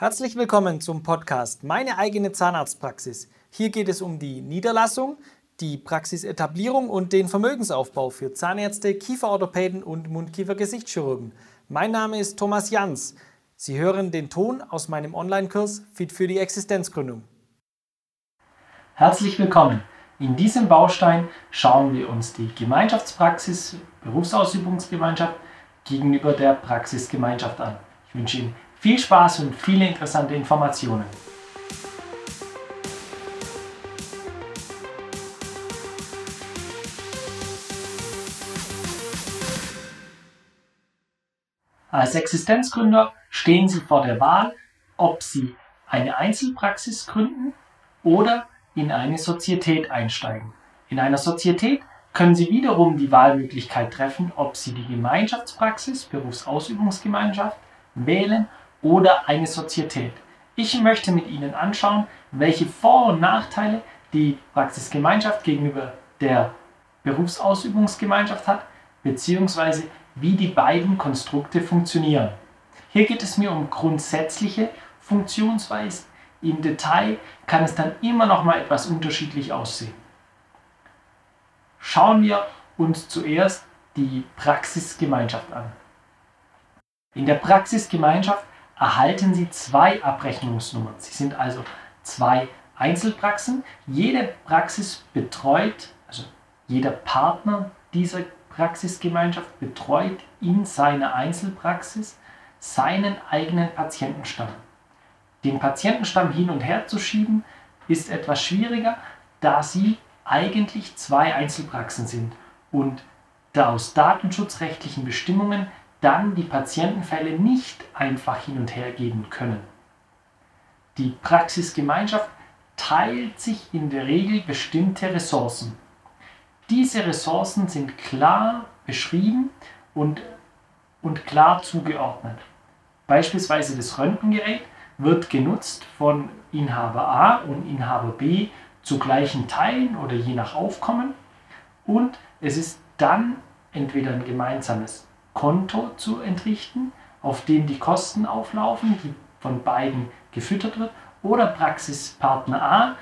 Herzlich willkommen zum Podcast Meine eigene Zahnarztpraxis. Hier geht es um die Niederlassung, die Praxisetablierung und den Vermögensaufbau für Zahnärzte, Kieferorthopäden und Mundkiefer-Gesichtschirurgen. Mein Name ist Thomas Jans. Sie hören den Ton aus meinem Online-Kurs Fit für die Existenzgründung. Herzlich willkommen. In diesem Baustein schauen wir uns die Gemeinschaftspraxis, Berufsausübungsgemeinschaft gegenüber der Praxisgemeinschaft an. Ich wünsche Ihnen viel Spaß und viele interessante Informationen. Als Existenzgründer stehen Sie vor der Wahl, ob Sie eine Einzelpraxis gründen oder in eine Sozietät einsteigen. In einer Sozietät können Sie wiederum die Wahlmöglichkeit treffen, ob Sie die Gemeinschaftspraxis, Berufsausübungsgemeinschaft wählen oder eine Sozietät. Ich möchte mit Ihnen anschauen, welche Vor- und Nachteile die Praxisgemeinschaft gegenüber der Berufsausübungsgemeinschaft hat, beziehungsweise wie die beiden Konstrukte funktionieren. Hier geht es mir um grundsätzliche Funktionsweisen. Im Detail kann es dann immer noch mal etwas unterschiedlich aussehen. Schauen wir uns zuerst die Praxisgemeinschaft an. In der Praxisgemeinschaft erhalten Sie zwei Abrechnungsnummern. Sie sind also zwei Einzelpraxen. Jede Praxis betreut, also jeder Partner dieser Praxisgemeinschaft betreut in seiner Einzelpraxis seinen eigenen Patientenstamm. Den Patientenstamm hin und her zu schieben ist etwas schwieriger, da sie eigentlich zwei Einzelpraxen sind und da aus datenschutzrechtlichen Bestimmungen dann die Patientenfälle nicht einfach hin und her geben können. Die Praxisgemeinschaft teilt sich in der Regel bestimmte Ressourcen. Diese Ressourcen sind klar beschrieben und, und klar zugeordnet. Beispielsweise das Röntgengerät wird genutzt von Inhaber A und Inhaber B zu gleichen Teilen oder je nach Aufkommen und es ist dann entweder ein gemeinsames Konto zu entrichten, auf dem die Kosten auflaufen, die von beiden gefüttert wird, oder Praxispartner A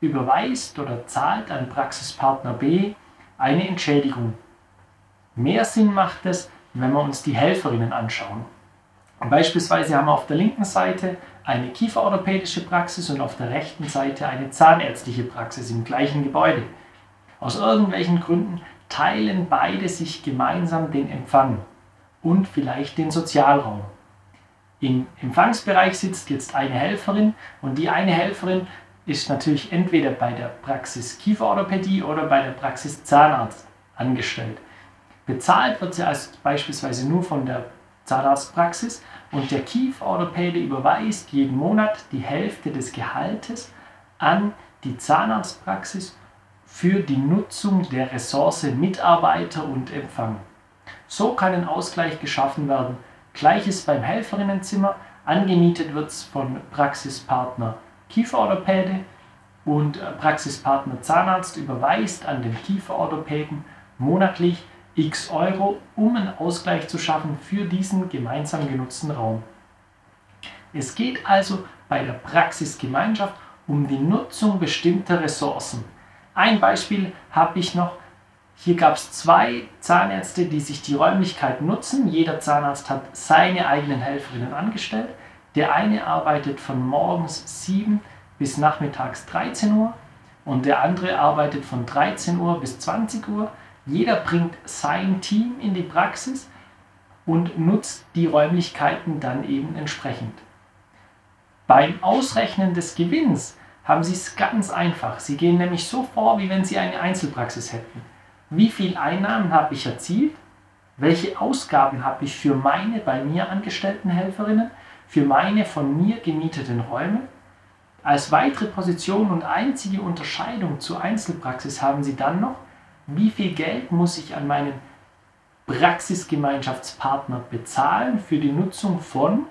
überweist oder zahlt an Praxispartner B eine Entschädigung. Mehr Sinn macht es, wenn wir uns die Helferinnen anschauen. Beispielsweise haben wir auf der linken Seite eine kieferorthopädische Praxis und auf der rechten Seite eine zahnärztliche Praxis im gleichen Gebäude. Aus irgendwelchen Gründen teilen beide sich gemeinsam den Empfang und vielleicht den Sozialraum. Im Empfangsbereich sitzt jetzt eine Helferin und die eine Helferin ist natürlich entweder bei der Praxis Kieferorthopädie oder bei der Praxis Zahnarzt angestellt. Bezahlt wird sie also beispielsweise nur von der Zahnarztpraxis und der Kieferorthopäde überweist jeden Monat die Hälfte des Gehaltes an die Zahnarztpraxis für die Nutzung der Ressource Mitarbeiter und Empfang. So kann ein Ausgleich geschaffen werden. Gleiches beim Helferinnenzimmer. Angemietet wird es von Praxispartner Kieferorthopäde und äh, Praxispartner Zahnarzt überweist an den Kieferorthopäden monatlich x Euro, um einen Ausgleich zu schaffen für diesen gemeinsam genutzten Raum. Es geht also bei der Praxisgemeinschaft um die Nutzung bestimmter Ressourcen. Ein Beispiel habe ich noch. Hier gab es zwei Zahnärzte, die sich die Räumlichkeit nutzen. Jeder Zahnarzt hat seine eigenen Helferinnen angestellt. Der eine arbeitet von morgens 7 bis nachmittags 13 Uhr und der andere arbeitet von 13 Uhr bis 20 Uhr. Jeder bringt sein Team in die Praxis und nutzt die Räumlichkeiten dann eben entsprechend. Beim Ausrechnen des Gewinns haben Sie es ganz einfach. Sie gehen nämlich so vor, wie wenn Sie eine Einzelpraxis hätten. Wie viel Einnahmen habe ich erzielt? Welche Ausgaben habe ich für meine bei mir angestellten Helferinnen? Für meine von mir gemieteten Räume? Als weitere Position und einzige Unterscheidung zur Einzelpraxis haben Sie dann noch, wie viel Geld muss ich an meinen Praxisgemeinschaftspartner bezahlen für die Nutzung von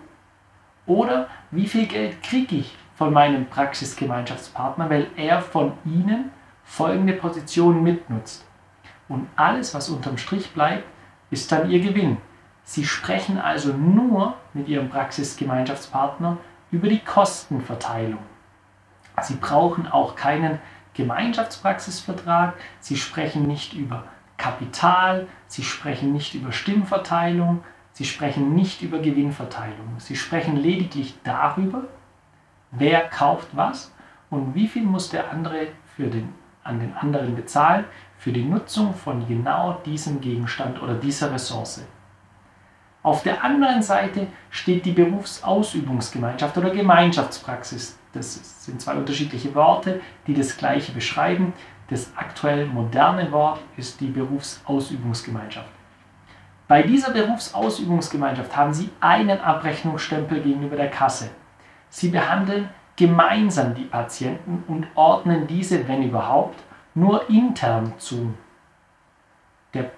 oder wie viel Geld kriege ich von meinem Praxisgemeinschaftspartner, weil er von Ihnen folgende Positionen mitnutzt. Und alles, was unterm Strich bleibt, ist dann Ihr Gewinn. Sie sprechen also nur mit Ihrem Praxisgemeinschaftspartner über die Kostenverteilung. Sie brauchen auch keinen Gemeinschaftspraxisvertrag, Sie sprechen nicht über Kapital, Sie sprechen nicht über Stimmverteilung, Sie sprechen nicht über Gewinnverteilung. Sie sprechen lediglich darüber, wer kauft was und wie viel muss der andere für den, an den anderen bezahlen für die Nutzung von genau diesem Gegenstand oder dieser Ressource. Auf der anderen Seite steht die Berufsausübungsgemeinschaft oder Gemeinschaftspraxis. Das sind zwei unterschiedliche Worte, die das gleiche beschreiben. Das aktuell moderne Wort ist die Berufsausübungsgemeinschaft. Bei dieser Berufsausübungsgemeinschaft haben Sie einen Abrechnungsstempel gegenüber der Kasse. Sie behandeln gemeinsam die Patienten und ordnen diese, wenn überhaupt, nur intern zu. Der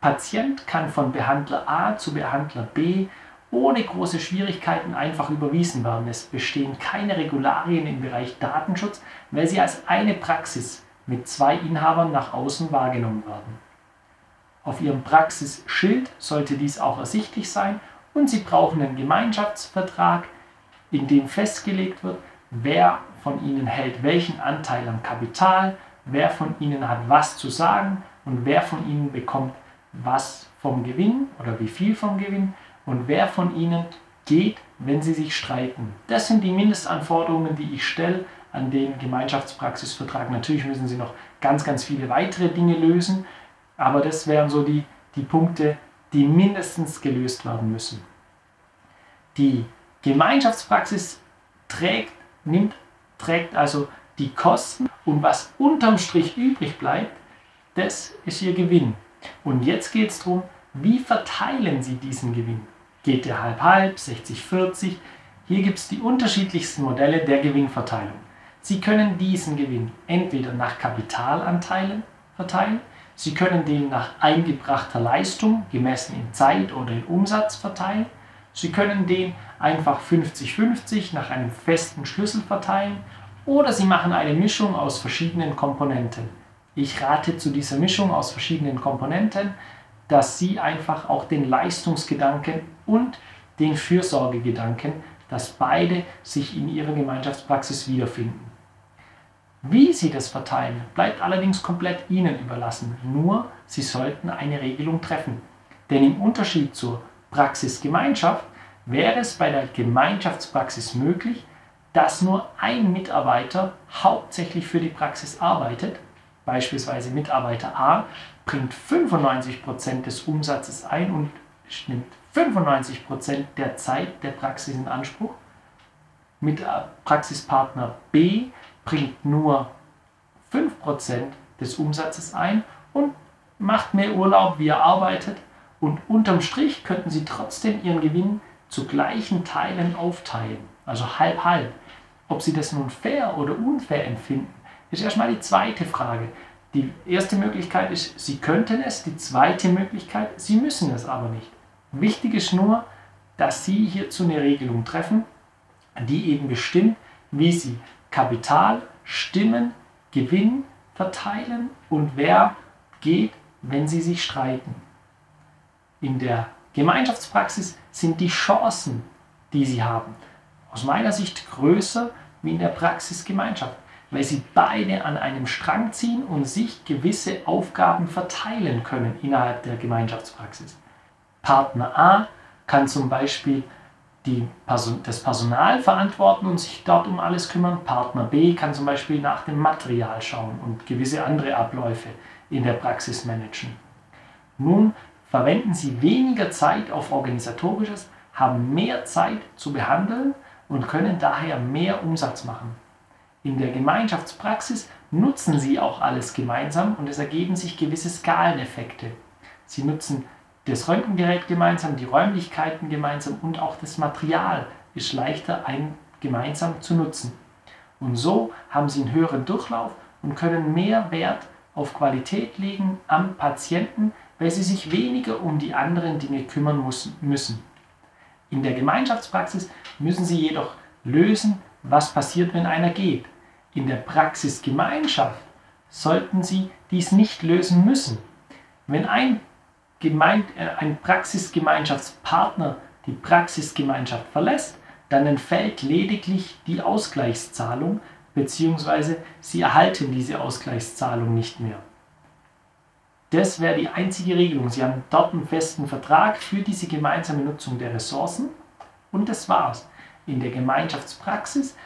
Patient kann von Behandler A zu Behandler B ohne große Schwierigkeiten einfach überwiesen werden. Es bestehen keine Regularien im Bereich Datenschutz, weil sie als eine Praxis mit zwei Inhabern nach außen wahrgenommen werden. Auf Ihrem Praxisschild sollte dies auch ersichtlich sein und Sie brauchen einen Gemeinschaftsvertrag, in dem festgelegt wird, wer von Ihnen hält welchen Anteil am Kapital, wer von Ihnen hat was zu sagen und wer von Ihnen bekommt was vom Gewinn oder wie viel vom Gewinn und wer von Ihnen geht, wenn Sie sich streiten. Das sind die Mindestanforderungen, die ich stelle an den Gemeinschaftspraxisvertrag. Natürlich müssen Sie noch ganz, ganz viele weitere Dinge lösen, aber das wären so die, die Punkte, die mindestens gelöst werden müssen. Die Gemeinschaftspraxis trägt, nimmt, trägt also die Kosten und was unterm Strich übrig bleibt, das ist Ihr Gewinn. Und jetzt geht es darum, wie verteilen Sie diesen Gewinn? Geht der halb-halb, 60-40? Hier gibt es die unterschiedlichsten Modelle der Gewinnverteilung. Sie können diesen Gewinn entweder nach Kapitalanteilen verteilen, Sie können den nach eingebrachter Leistung, gemessen in Zeit oder in Umsatz, verteilen. Sie können den einfach 50-50 nach einem festen Schlüssel verteilen oder Sie machen eine Mischung aus verschiedenen Komponenten. Ich rate zu dieser Mischung aus verschiedenen Komponenten, dass Sie einfach auch den Leistungsgedanken und den Fürsorgegedanken, dass beide sich in Ihrer Gemeinschaftspraxis wiederfinden. Wie Sie das verteilen, bleibt allerdings komplett Ihnen überlassen. Nur Sie sollten eine Regelung treffen. Denn im Unterschied zur Praxisgemeinschaft wäre es bei der Gemeinschaftspraxis möglich, dass nur ein Mitarbeiter hauptsächlich für die Praxis arbeitet. Beispielsweise Mitarbeiter A bringt 95% des Umsatzes ein und nimmt 95% der Zeit der Praxis in Anspruch. Mit Praxispartner B bringt nur 5% des Umsatzes ein und macht mehr Urlaub, wie er arbeitet. Und unterm Strich könnten Sie trotzdem Ihren Gewinn zu gleichen Teilen aufteilen, also halb halb. Ob Sie das nun fair oder unfair empfinden, ist erstmal die zweite Frage. Die erste Möglichkeit ist, Sie könnten es, die zweite Möglichkeit, Sie müssen es aber nicht. Wichtig ist nur, dass Sie hierzu eine Regelung treffen, die eben bestimmt, wie Sie Kapital, Stimmen, Gewinn verteilen und wer geht, wenn sie sich streiten. In der Gemeinschaftspraxis sind die Chancen, die sie haben, aus meiner Sicht größer wie in der Praxisgemeinschaft, weil sie beide an einem Strang ziehen und sich gewisse Aufgaben verteilen können innerhalb der Gemeinschaftspraxis. Partner A kann zum Beispiel Person, das Personal verantworten und sich dort um alles kümmern. Partner B kann zum Beispiel nach dem Material schauen und gewisse andere Abläufe in der Praxis managen. Nun verwenden Sie weniger Zeit auf organisatorisches, haben mehr Zeit zu behandeln und können daher mehr Umsatz machen. In der Gemeinschaftspraxis nutzen Sie auch alles gemeinsam und es ergeben sich gewisse Skaleneffekte. Sie nutzen das Röntgengerät gemeinsam, die Räumlichkeiten gemeinsam und auch das Material ist leichter ein, gemeinsam zu nutzen. Und so haben sie einen höheren Durchlauf und können mehr Wert auf Qualität legen am Patienten, weil sie sich weniger um die anderen Dinge kümmern müssen. In der Gemeinschaftspraxis müssen sie jedoch lösen, was passiert, wenn einer geht. In der Praxisgemeinschaft sollten sie dies nicht lösen müssen. Wenn ein Gemein äh, ein Praxisgemeinschaftspartner die Praxisgemeinschaft verlässt, dann entfällt lediglich die Ausgleichszahlung bzw. Sie erhalten diese Ausgleichszahlung nicht mehr. Das wäre die einzige Regelung. Sie haben dort einen festen Vertrag für diese gemeinsame Nutzung der Ressourcen und das war's. In der Gemeinschaftspraxis,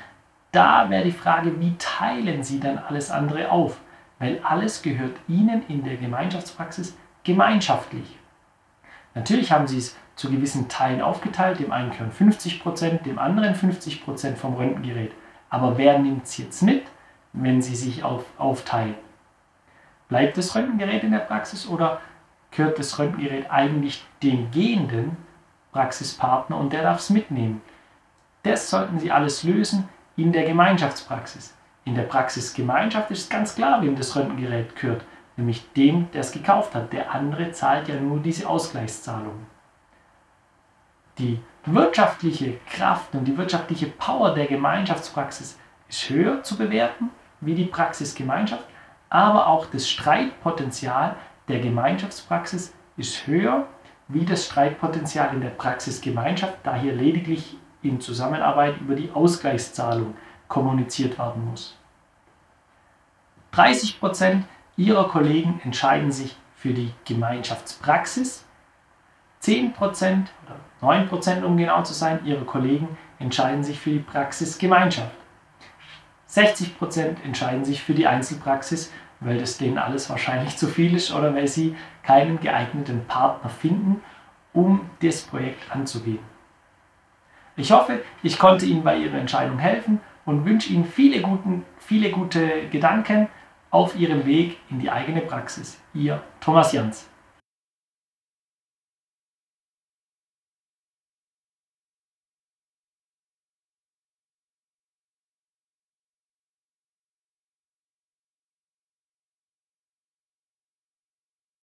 da wäre die Frage, wie teilen Sie dann alles andere auf? Weil alles gehört Ihnen in der Gemeinschaftspraxis gemeinschaftlich. Natürlich haben Sie es zu gewissen Teilen aufgeteilt, dem einen gehören 50%, dem anderen 50% vom Röntgengerät. Aber wer nimmt es jetzt mit, wenn Sie sich auf, aufteilen? Bleibt das Röntgengerät in der Praxis oder gehört das Röntgengerät eigentlich dem gehenden Praxispartner und der darf es mitnehmen? Das sollten Sie alles lösen in der Gemeinschaftspraxis. In der Praxisgemeinschaft ist ganz klar, wem das Röntgengerät gehört, nämlich dem, der es gekauft hat. Der andere zahlt ja nur diese Ausgleichszahlung. Die wirtschaftliche Kraft und die wirtschaftliche Power der Gemeinschaftspraxis ist höher zu bewerten wie die Praxisgemeinschaft, aber auch das Streitpotenzial der Gemeinschaftspraxis ist höher wie das Streitpotenzial in der Praxisgemeinschaft, da hier lediglich in Zusammenarbeit über die Ausgleichszahlung kommuniziert werden muss. 30% ihrer Kollegen entscheiden sich für die Gemeinschaftspraxis, 10% oder 9% um genau zu sein, ihrer Kollegen entscheiden sich für die Praxisgemeinschaft. 60% entscheiden sich für die Einzelpraxis weil das denen alles wahrscheinlich zu viel ist oder weil sie keinen geeigneten Partner finden, um das Projekt anzugehen. Ich hoffe, ich konnte Ihnen bei Ihrer Entscheidung helfen und wünsche Ihnen viele, guten, viele gute Gedanken auf Ihrem Weg in die eigene Praxis. Ihr Thomas Jans.